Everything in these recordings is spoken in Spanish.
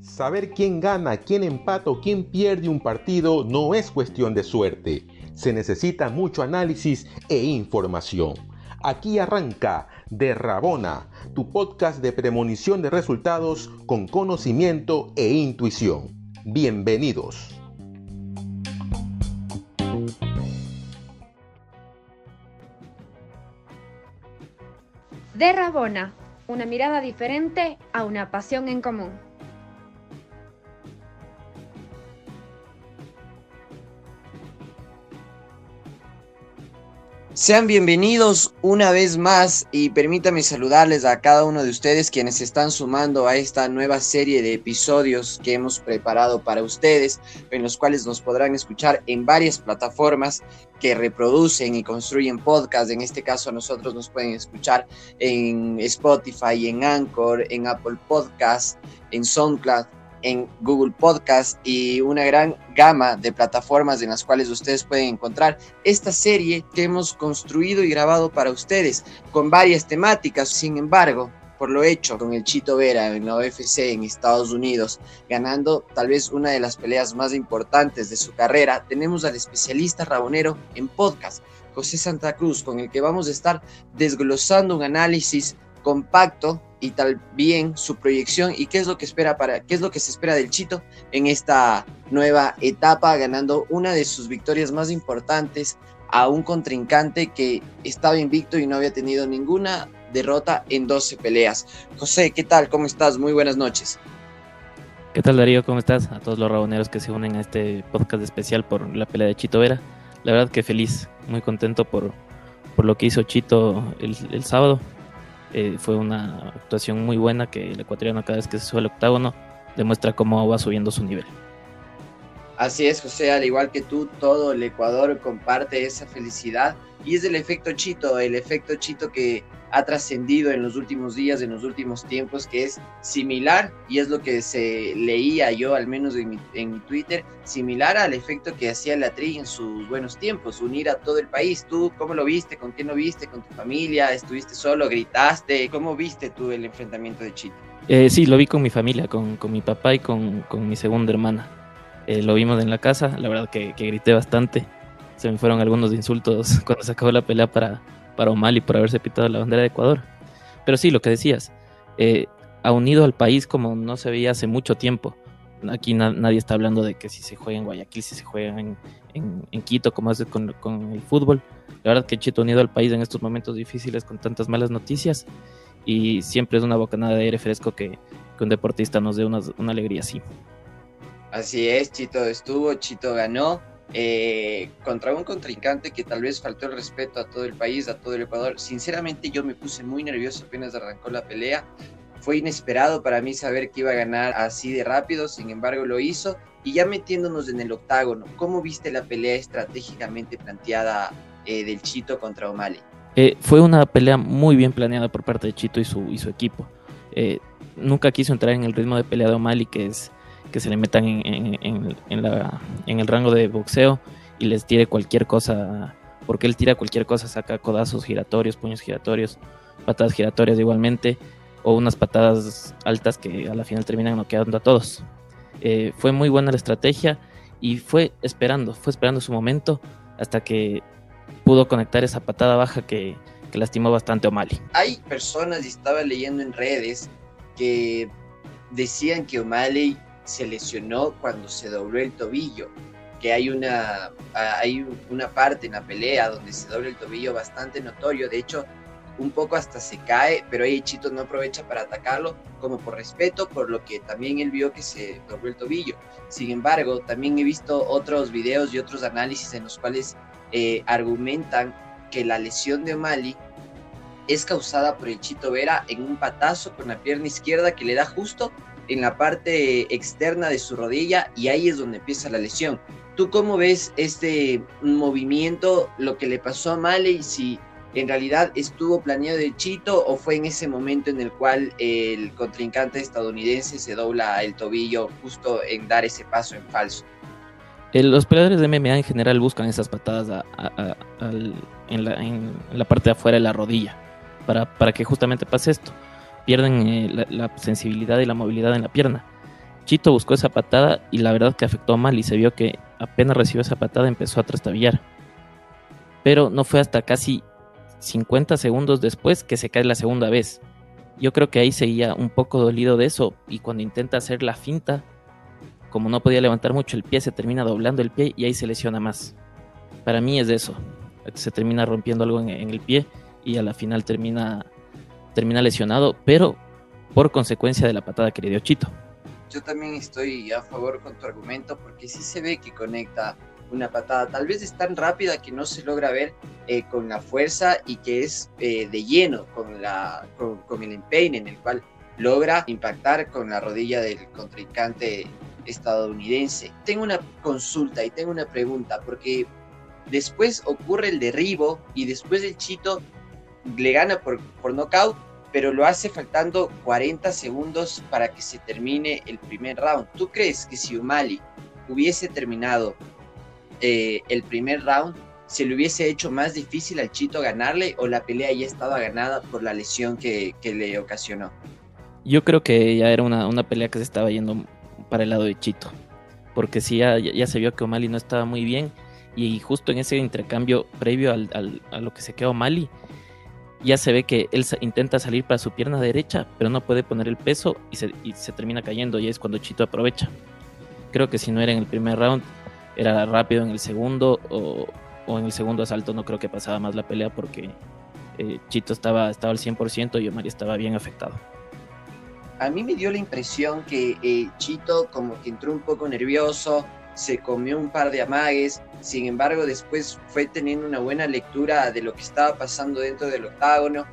Saber quién gana, quién empata o quién pierde un partido no es cuestión de suerte. Se necesita mucho análisis e información. Aquí arranca de Rabona, tu podcast de premonición de resultados con conocimiento e intuición. Bienvenidos. De Rabona, una mirada diferente a una pasión en común. Sean bienvenidos una vez más y permítame saludarles a cada uno de ustedes quienes están sumando a esta nueva serie de episodios que hemos preparado para ustedes, en los cuales nos podrán escuchar en varias plataformas que reproducen y construyen podcast. En este caso, nosotros nos pueden escuchar en Spotify, en Anchor, en Apple Podcast, en SoundCloud, en Google Podcast y una gran gama de plataformas en las cuales ustedes pueden encontrar esta serie que hemos construido y grabado para ustedes con varias temáticas. Sin embargo, por lo hecho con el Chito Vera en la UFC en Estados Unidos, ganando tal vez una de las peleas más importantes de su carrera, tenemos al especialista rabonero en podcast, José Santa Cruz, con el que vamos a estar desglosando un análisis compacto y también su proyección y qué es lo que espera para qué es lo que se espera del Chito en esta nueva etapa ganando una de sus victorias más importantes a un contrincante que estaba invicto y no había tenido ninguna derrota en 12 peleas. José, ¿qué tal? ¿Cómo estás? Muy buenas noches. ¿Qué tal Darío? ¿Cómo estás? A todos los raboneros que se unen a este podcast especial por la pelea de Chito Vera. La verdad que feliz, muy contento por, por lo que hizo Chito el, el sábado eh, fue una actuación muy buena que el ecuatoriano cada vez que se sube al octágono demuestra cómo va subiendo su nivel. Así es, José, al igual que tú, todo el Ecuador comparte esa felicidad y es el efecto Chito, el efecto Chito que ha trascendido en los últimos días, en los últimos tiempos, que es similar, y es lo que se leía yo, al menos en mi, Twitter, similar al efecto que hacía la Tri en sus buenos tiempos, unir a todo el país. ¿Tú cómo lo viste? ¿Con quién lo viste? ¿Con tu familia? ¿Estuviste solo? ¿Gritaste? ¿Cómo viste tú el enfrentamiento de Chito? Eh, sí, lo vi con mi familia, con, con mi papá y con, con mi segunda hermana. Eh, lo vimos en la casa, la verdad que, que grité bastante se me fueron algunos insultos cuando se acabó la pelea para, para O'Malley por haberse pitado la bandera de Ecuador. Pero sí, lo que decías, eh, ha unido al país como no se veía hace mucho tiempo. Aquí nadie está hablando de que si se juega en Guayaquil, si se juega en, en, Quito, como hace con, con, el fútbol. La verdad que Chito ha unido al país en estos momentos difíciles con tantas malas noticias y siempre es una bocanada de aire fresco que, que un deportista nos dé una, una alegría así. Así es, Chito estuvo, Chito ganó eh, contra un contrincante que tal vez faltó el respeto a todo el país, a todo el Ecuador. Sinceramente yo me puse muy nervioso apenas arrancó la pelea. Fue inesperado para mí saber que iba a ganar así de rápido, sin embargo lo hizo. Y ya metiéndonos en el octágono, ¿cómo viste la pelea estratégicamente planteada eh, del Chito contra O'Malley? Eh, fue una pelea muy bien planeada por parte de Chito y su, equipo. nunca quiso entrar en el ritmo de pelea de O'Malley, que es que se le metan en, el rango de boxeo y les tire cualquier cosa, porque él tira cualquier cosa, saca codazos giratorios, puños giratorios, patadas giratorias igualmente, o unas patadas altas que a la final terminan noqueando a todos. Eh, fue muy buena la estrategia y fue esperando, fue esperando su momento hasta que pudo conectar esa patada baja que, que lastimó bastante a O'Malley. Hay personas, y estaba leyendo en redes, que decían que O'Malley se lesionó cuando se dobló el tobillo, que hay una, hay una parte en la pelea donde se dobla el tobillo bastante notorio, de hecho un poco hasta se cae, pero ahí Chito no aprovecha para atacarlo como por respeto, por lo que también él vio que se dobló el tobillo. Sin embargo, también he visto otros videos y otros análisis en los cuales eh, argumentan que la lesión de O'Malley es causada por el Chito Vera en un patazo con la pierna izquierda que le da justo en la parte externa de su rodilla y ahí es donde empieza la lesión. ¿Tú cómo ves este movimiento, lo que le pasó a Maley, si en realidad estuvo planeado de Chito o fue en ese momento en el cual el contrincante estadounidense se dobla el tobillo justo en dar ese paso en falso? Eh, los peleadores de MMA en general buscan esas patadas en, la, parte de afuera de la rodilla para, para que justamente pase esto. Pierden eh, la, sensibilidad y la movilidad en la pierna. Chito buscó esa patada y la verdad que afectó mal y se vio que apenas recibió esa patada empezó a trastabillar. Pero no fue hasta casi 50 segundos después que se cae la segunda vez. Yo creo que ahí seguía un poco dolido de eso y cuando intenta hacer la finta, como no podía levantar mucho el pie, se termina doblando el pie y ahí se lesiona más. Para mí es eso. Se termina rompiendo algo en, el pie y a la final termina, termina lesionado, pero por consecuencia de la patada que le dio Chito. Yo también estoy a favor con tu argumento porque sí se ve que conecta una patada. Tal vez es tan rápida que no se logra ver eh, con la fuerza y que es eh, de lleno con, con, el empeine en el cual logra impactar con la rodilla del contrincante estadounidense. Tengo una consulta y tengo una pregunta porque después ocurre el derribo y después el Chito le gana por, por nocaut, pero lo hace faltando 40 segundos para que se termine el primer round. ¿Tú crees que si Umali hubiese terminado eh, el primer round se le hubiese hecho más difícil al Chito ganarle o la pelea ya estaba ganada por la lesión que, le ocasionó? Yo creo que ya era una, pelea que se estaba yendo para el lado de Chito, porque si ya, ya se vio que O'Malley no estaba muy bien y justo en ese intercambio previo a lo que se quedó O'Malley, ya se ve que él intenta salir para su pierna derecha, pero no puede poner el peso y se, termina cayendo y es cuando Chito aprovecha. Creo que si no era en el primer round, era rápido en el segundo o, en el segundo asalto no creo que pasaba más la pelea porque eh, Chito estaba, estaba al 100% y Omar estaba bien afectado. A mí me dio la impresión que eh, Chito como que entró un poco nervioso, se comió un par de amagues, sin embargo después fue teniendo una buena lectura de lo que estaba pasando dentro del octágono,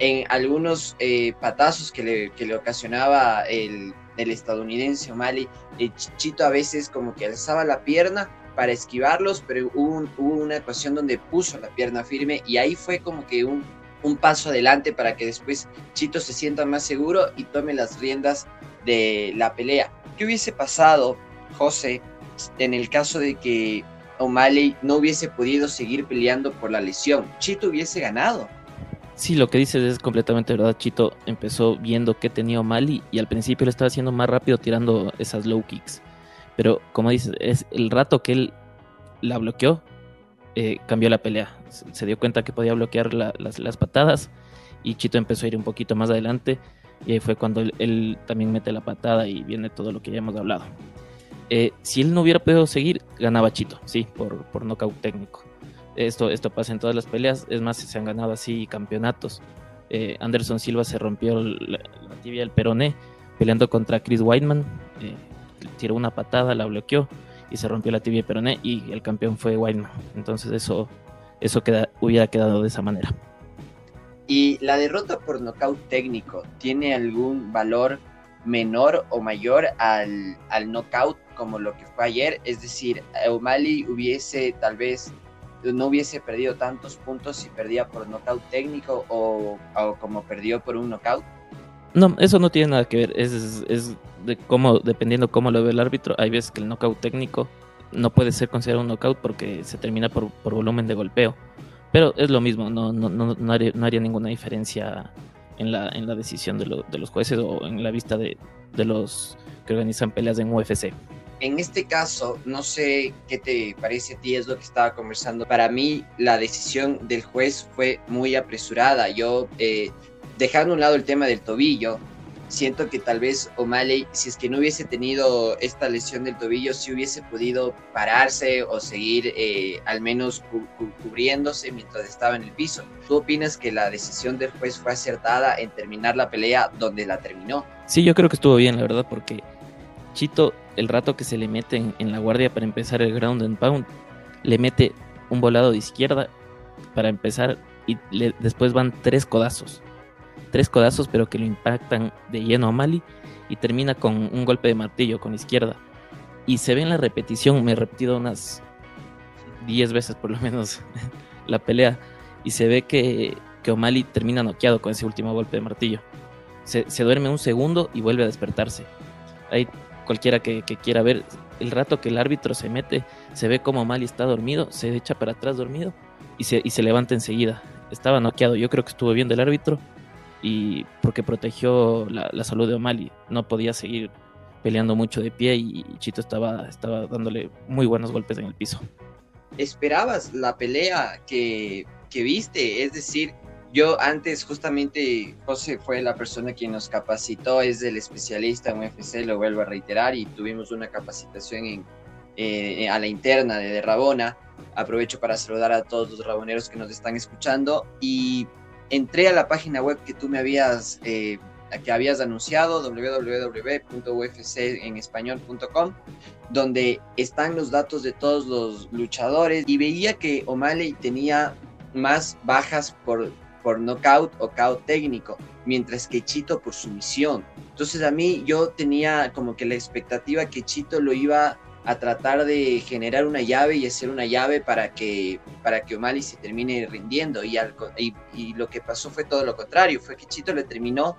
en algunos eh, patazos que le, que le ocasionaba el, el estadounidense O'Malley, Chito a veces como que alzaba la pierna para esquivarlos, pero hubo, una ecuación donde puso la pierna firme y ahí fue como que un, un paso adelante para que después Chito se sienta más seguro y tome las riendas de la pelea. ¿Qué hubiese pasado, José, en el caso de que O'Malley no hubiese podido seguir peleando por la lesión? Chito hubiese ganado. Sí, lo que dices es completamente verdad. Chito empezó viendo que tenía Mali y al principio lo estaba haciendo más rápido tirando esas low kicks. Pero como dices, es el rato que él la bloqueó, eh, cambió la pelea. Se, dio cuenta que podía bloquear las, patadas y Chito empezó a ir un poquito más adelante y ahí fue cuando él, también mete la patada y viene todo lo que ya hemos hablado. Eh, si él no hubiera podido seguir, ganaba Chito, sí, por, por nocaut técnico. Esto, esto pasa en todas las peleas, es más, se han ganado así campeonatos. Eh, Anderson Silva se rompió la, tibia del peroné peleando contra Chris Whiteman, eh, tiró una patada, la bloqueó y se rompió la tibia del peroné y el campeón fue Whiteman. Entonces eso, eso queda, hubiera quedado de esa manera. ¿Y la derrota por nocaut técnico tiene algún valor menor o mayor al, al knockout como lo que fue ayer? Es decir, O'Malley hubiese tal vez no hubiese perdido tantos puntos si perdía por knockout técnico o, como perdió por un knockout? No, eso no tiene nada que ver. Es, es de cómo, dependiendo cómo lo ve el árbitro, hay veces que el knockout técnico no puede ser considerado un knockout porque se termina por, volumen de golpeo. Pero es lo mismo, no, no, no, no, haría, ninguna diferencia en la, en la decisión de, de, los jueces o en la vista de, de los que organizan peleas en UFC en este caso, no sé qué te parece a ti, es lo que estaba conversando. Para mí, la decisión del juez fue muy apresurada. Yo, eh, dejando a un lado el tema del tobillo, siento que tal vez O'Malley, si es que no hubiese tenido esta lesión del tobillo, si hubiese podido pararse o seguir eh, al menos cubriéndose mientras estaba en el piso. ¿Tú opinas que la decisión del juez fue acertada en terminar la pelea donde la terminó? Sí, yo creo que estuvo bien, la verdad, porque Chito el rato que se le mete en, la guardia para empezar el ground and pound, le mete un volado de izquierda para empezar y después van tres codazos. Tres codazos pero que lo impactan de lleno a Mali y termina con un golpe de martillo con izquierda. Y se ve en la repetición, me he repetido unas 10 veces por lo menos la pelea y se ve que, que O'Malley termina noqueado con ese último golpe de martillo. Se, se, duerme un segundo y vuelve a despertarse. Ahí cualquiera que, quiera ver, el rato que el árbitro se mete, se ve como Mali está dormido, se echa para atrás dormido y se, y se levanta enseguida. estaba noqueado. Yo creo que estuvo bien del árbitro y porque protegió la, salud de O'Malley. No podía seguir peleando mucho de pie y Chito estaba, estaba dándole muy buenos golpes en el piso. ¿Esperabas la pelea que, que viste? Es decir, yo antes justamente José fue la persona quien nos capacitó, es el especialista en UFC, lo vuelvo a reiterar, y tuvimos una capacitación en, eh, a la interna de, Rabona. Aprovecho para saludar a todos los raboneros que nos están escuchando y entré a la página web que tú me habías, eh, que habías anunciado, www.ufcenespañol.com, donde están los datos de todos los luchadores y veía que O'Malley tenía más bajas por por knockout o KO técnico, mientras que Chito por sumisión. Entonces a mí yo tenía como que la expectativa que Chito lo iba a tratar de generar una llave y hacer una llave para que, para que O'Malley se termine rindiendo. Y, y, lo que pasó fue todo lo contrario, fue que Chito le terminó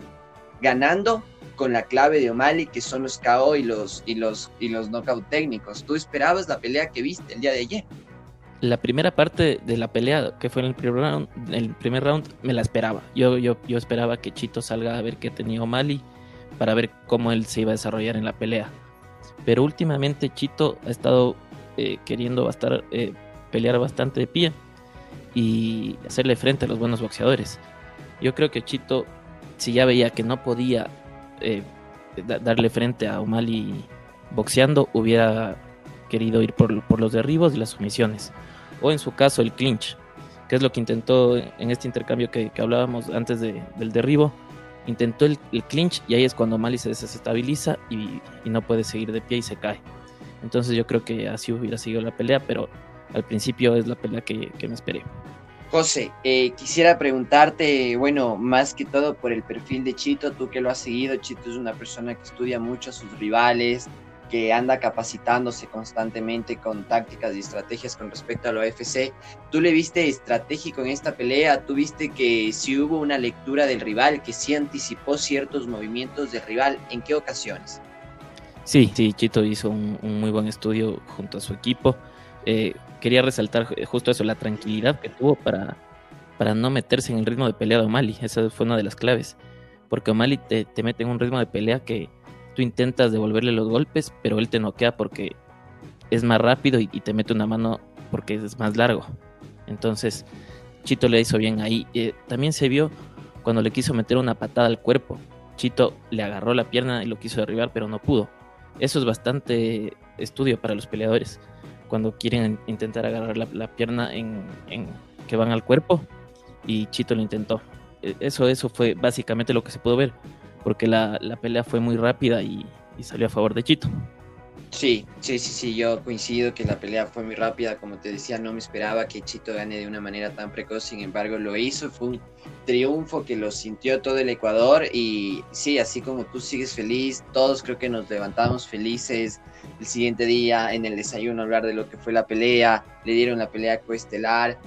ganando con la clave de O'Malley, que son los KO y los, y los, y los knockout técnicos. ¿Tú esperabas la pelea que viste el día de ayer? la primera parte de la pelea, que fue en el primer round, el primer round me la esperaba. Yo, yo, yo esperaba que Chito salga a ver qué tenía O'Malley para ver cómo él se iba a desarrollar en la pelea. Pero últimamente Chito ha estado eh, queriendo eh, pelear bastante de pie y hacerle frente a los buenos boxeadores. Yo creo que Chito, si ya veía que no podía eh, darle frente a O'Malley boxeando, hubiera querido ir por los derribos y las sumisiones o en su caso el clinch, que es lo que intentó en este intercambio que, hablábamos antes del derribo. Intentó el, clinch y ahí es cuando Mali se desestabiliza y, no puede seguir de pie y se cae. Entonces yo creo que así hubiera sido la pelea, pero al principio es la pelea que, me esperé. José, eh, quisiera preguntarte, bueno, más que todo por el perfil de Chito, tú que lo has seguido, Chito es una persona que estudia mucho a sus rivales, que anda capacitándose constantemente con tácticas y estrategias con respecto a la UFC. ¿Tú le viste estratégico en esta pelea? ¿Tú viste que si hubo una lectura del rival, que sí anticipó ciertos movimientos del rival? ¿En qué ocasiones? Sí, sí, Chito hizo un, muy buen estudio junto a su equipo. Eh, quería resaltar justo eso, la tranquilidad que tuvo para, para no meterse en el ritmo de pelea de O'Malley. Esa fue una de las claves. Porque O'Malley te, te mete en un ritmo de pelea que, tú intentas devolverle los golpes, pero él te noquea porque es más rápido y, te mete una mano porque es más largo. Entonces, Chito le hizo bien ahí. Eh, también se vio cuando le quiso meter una patada al cuerpo. Chito le agarró la pierna y lo quiso derribar, pero no pudo. Eso es bastante estudio para los peleadores. Cuando quieren intentar agarrar la, pierna en, que van al cuerpo, y Chito lo intentó. E, eso, eso fue básicamente lo que se pudo ver porque la, pelea fue muy rápida y, salió a favor de Chito. Sí, sí, sí, sí, yo coincido que la pelea fue muy rápida, como te decía, no me esperaba que Chito gane de una manera tan precoz, sin embargo lo hizo, fue un triunfo que lo sintió todo el Ecuador y sí, así como tú sigues feliz, todos creo que nos levantamos felices el siguiente día en el desayuno hablar de lo que fue la pelea, le dieron la pelea coestelar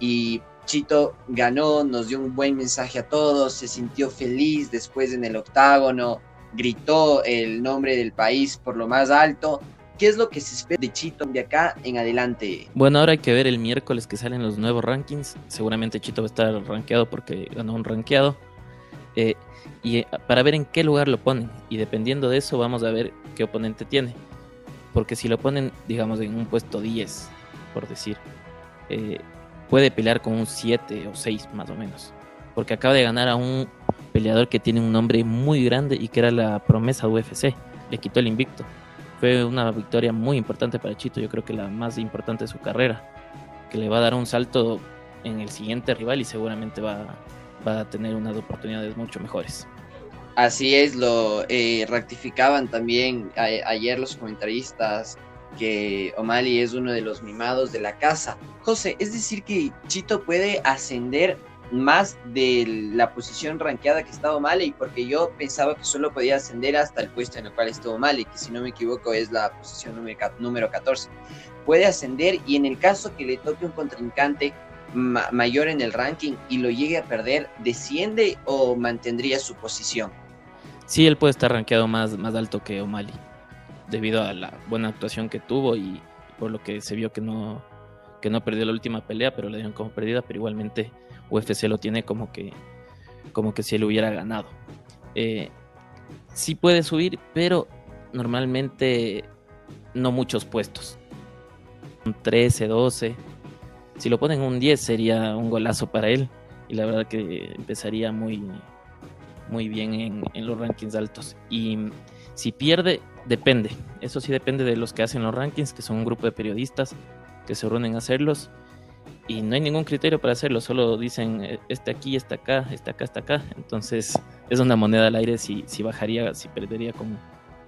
y Chito ganó, nos dio un buen mensaje a todos, se sintió feliz después en el octágono, gritó el nombre del país por lo más alto. ¿Qué es lo que se espera de Chito de acá en adelante? Bueno, ahora hay que ver el miércoles que salen los nuevos rankings. Seguramente Chito va a estar rankeado porque ganó un rankeado. Eh, y eh, para ver en qué lugar lo ponen. Y dependiendo de eso, vamos a ver qué oponente tiene. Porque si lo ponen, digamos, en un puesto 10, por decir, eh, puede pelear con un 7 o 6 más o menos. Porque acaba de ganar a un peleador que tiene un nombre muy grande y que era la promesa UFC. Le quitó el invicto. Fue una victoria muy importante para Chito, yo creo que la más importante de su carrera. Que le va a dar un salto en el siguiente rival y seguramente va, va a tener unas oportunidades mucho mejores. Así es, lo eh, rectificaban también ayer los comentaristas que O'Malley es uno de los mimados de la casa. José, es decir que Chito puede ascender más de la posición ranqueada que estaba O'Malley, porque yo pensaba que solo podía ascender hasta el puesto en el cual estuvo O'Malley, que si no me equivoco es la posición número 14. Puede ascender y en el caso que le toque un contrincante mayor en el ranking y lo llegue a perder, ¿desciende o mantendría su posición? Sí, él puede estar rankeado más, más alto que O'Malley debido a la buena actuación que tuvo y por lo que se vio que no, que no perdió la última pelea, pero la dieron como perdida, pero igualmente UFC lo tiene como que, como que si él hubiera ganado. Eh, sí puede subir, pero normalmente no muchos puestos. Un 13, 12. Si lo ponen un 10 sería un golazo para él. Y la verdad que empezaría muy, muy bien en, en los rankings altos. Y si pierde, depende. Eso sí depende de los que hacen los rankings, que son un grupo de periodistas que se reúnen a hacerlos. Y no hay ningún criterio para hacerlo, solo dicen eh, este aquí, este acá, este acá, este acá. Entonces es una moneda al aire si, si bajaría, si perdería con,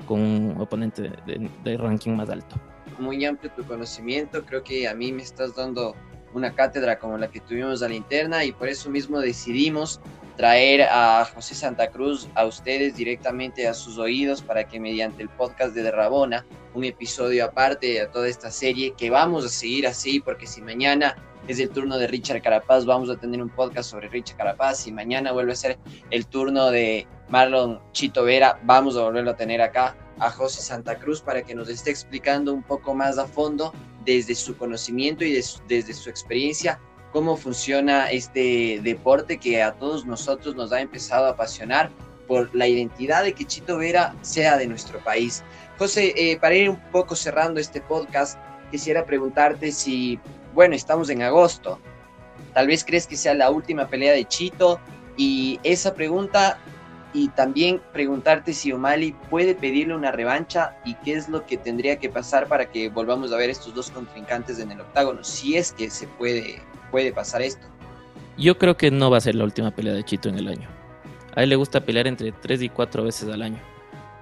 con un oponente de, de ranking más alto. Muy amplio tu conocimiento, creo que a mí me estás dando una cátedra como la que tuvimos a la interna y por eso mismo decidimos traer a José Santa Cruz a ustedes directamente a sus oídos para que mediante el podcast de Rabona, un episodio aparte de toda esta serie, que vamos a seguir así, porque si mañana es el turno de Richard Carapaz, vamos a tener un podcast sobre Richard Carapaz, y mañana vuelve a ser el turno de Marlon Chito Vera, vamos a volverlo a tener acá a José Santa Cruz para que nos esté explicando un poco más a fondo desde su conocimiento y desde su experiencia cómo funciona este deporte que a todos nosotros nos ha empezado a apasionar por la identidad de que Chito Vera sea de nuestro país. José, eh, para ir un poco cerrando este podcast, quisiera preguntarte si, bueno, estamos en agosto, tal vez crees que sea la última pelea de Chito y esa pregunta y también preguntarte si O'Malley puede pedirle una revancha y qué es lo que tendría que pasar para que volvamos a ver estos dos contrincantes en el octágono, si es que se puede puede pasar esto. Yo creo que no va a ser la última pelea de Chito en el año. A él le gusta pelear entre 3 y 4 veces al año.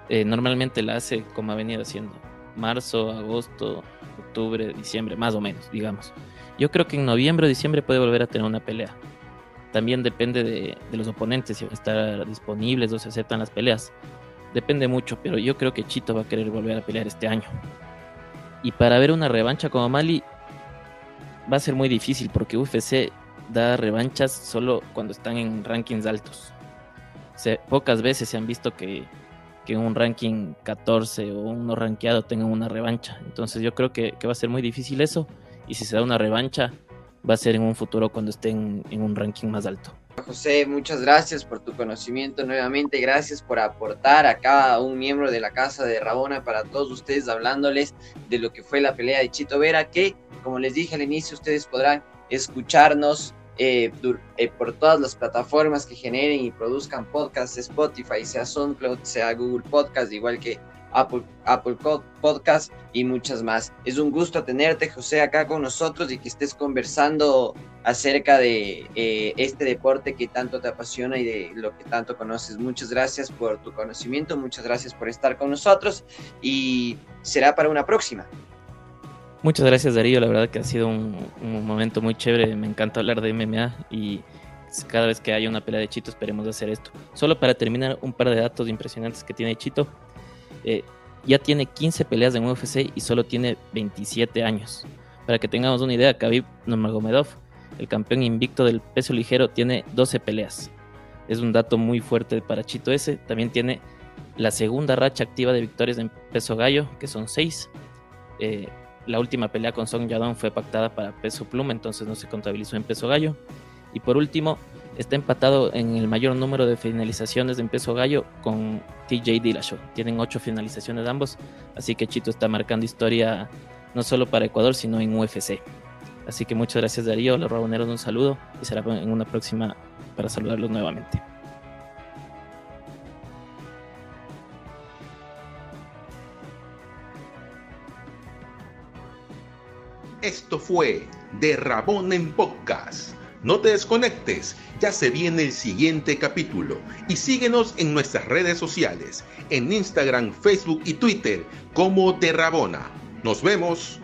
Eh, normalmente la hace como ha venido haciendo. Marzo, agosto, octubre, diciembre, más o menos, digamos. Yo creo que en noviembre o diciembre puede volver a tener una pelea. También depende de, de los oponentes, si van a estar disponibles o se aceptan las peleas. Depende mucho, pero yo creo que Chito va a querer volver a pelear este año. Y para ver una revancha como Mali, va a ser muy difícil porque UFC da revanchas solo cuando están en rankings altos. pocas veces se han visto que, que un ranking 14 o uno rankeado tengan una revancha. Entonces yo creo que, va a ser muy difícil eso. Y si se da una revancha, va a ser en un futuro cuando estén en un ranking más alto. José, muchas gracias por tu conocimiento nuevamente, gracias por aportar a cada un miembro de la casa de Rabona para todos ustedes hablándoles de lo que fue la pelea de Chito Vera, que como les dije al inicio, ustedes podrán escucharnos eh, eh, por todas las plataformas que generen y produzcan podcasts, Spotify, sea SoundCloud, sea Google Podcast, igual que Apple, Apple Podcast y muchas más. Es un gusto tenerte, José, acá con nosotros y que estés conversando acerca de eh, este deporte que tanto te apasiona y de lo que tanto conoces. Muchas gracias por tu conocimiento, muchas gracias por estar con nosotros y será para una próxima. Muchas gracias Darío, la verdad que ha sido un, momento muy chévere, me encanta hablar de MMA y cada vez que haya una pelea de Chito esperemos hacer esto. Solo para terminar un par de datos impresionantes que tiene Chito, eh, ya tiene 15 peleas en UFC y solo tiene 27 años. Para que tengamos una idea, Khabib Nurmagomedov, el campeón invicto del peso ligero, tiene 12 peleas. Es un dato muy fuerte para Chito ese. También tiene la segunda racha activa de victorias en peso gallo, que son 6 la última pelea con Song Yadong fue pactada para peso pluma, entonces no se contabilizó en peso gallo. Y por último, está empatado en el mayor número de finalizaciones en peso gallo con TJ Dillashaw. Tienen ocho finalizaciones ambos, así que Chito está marcando historia no solo para Ecuador, sino en UFC. Así que muchas gracias Darío, los raboneros un saludo y será en una próxima para saludarlos nuevamente. Esto fue De en Podcast. No te desconectes, ya se viene el siguiente capítulo y síguenos en nuestras redes sociales, en Instagram, Facebook y Twitter como De Rabona. Nos vemos.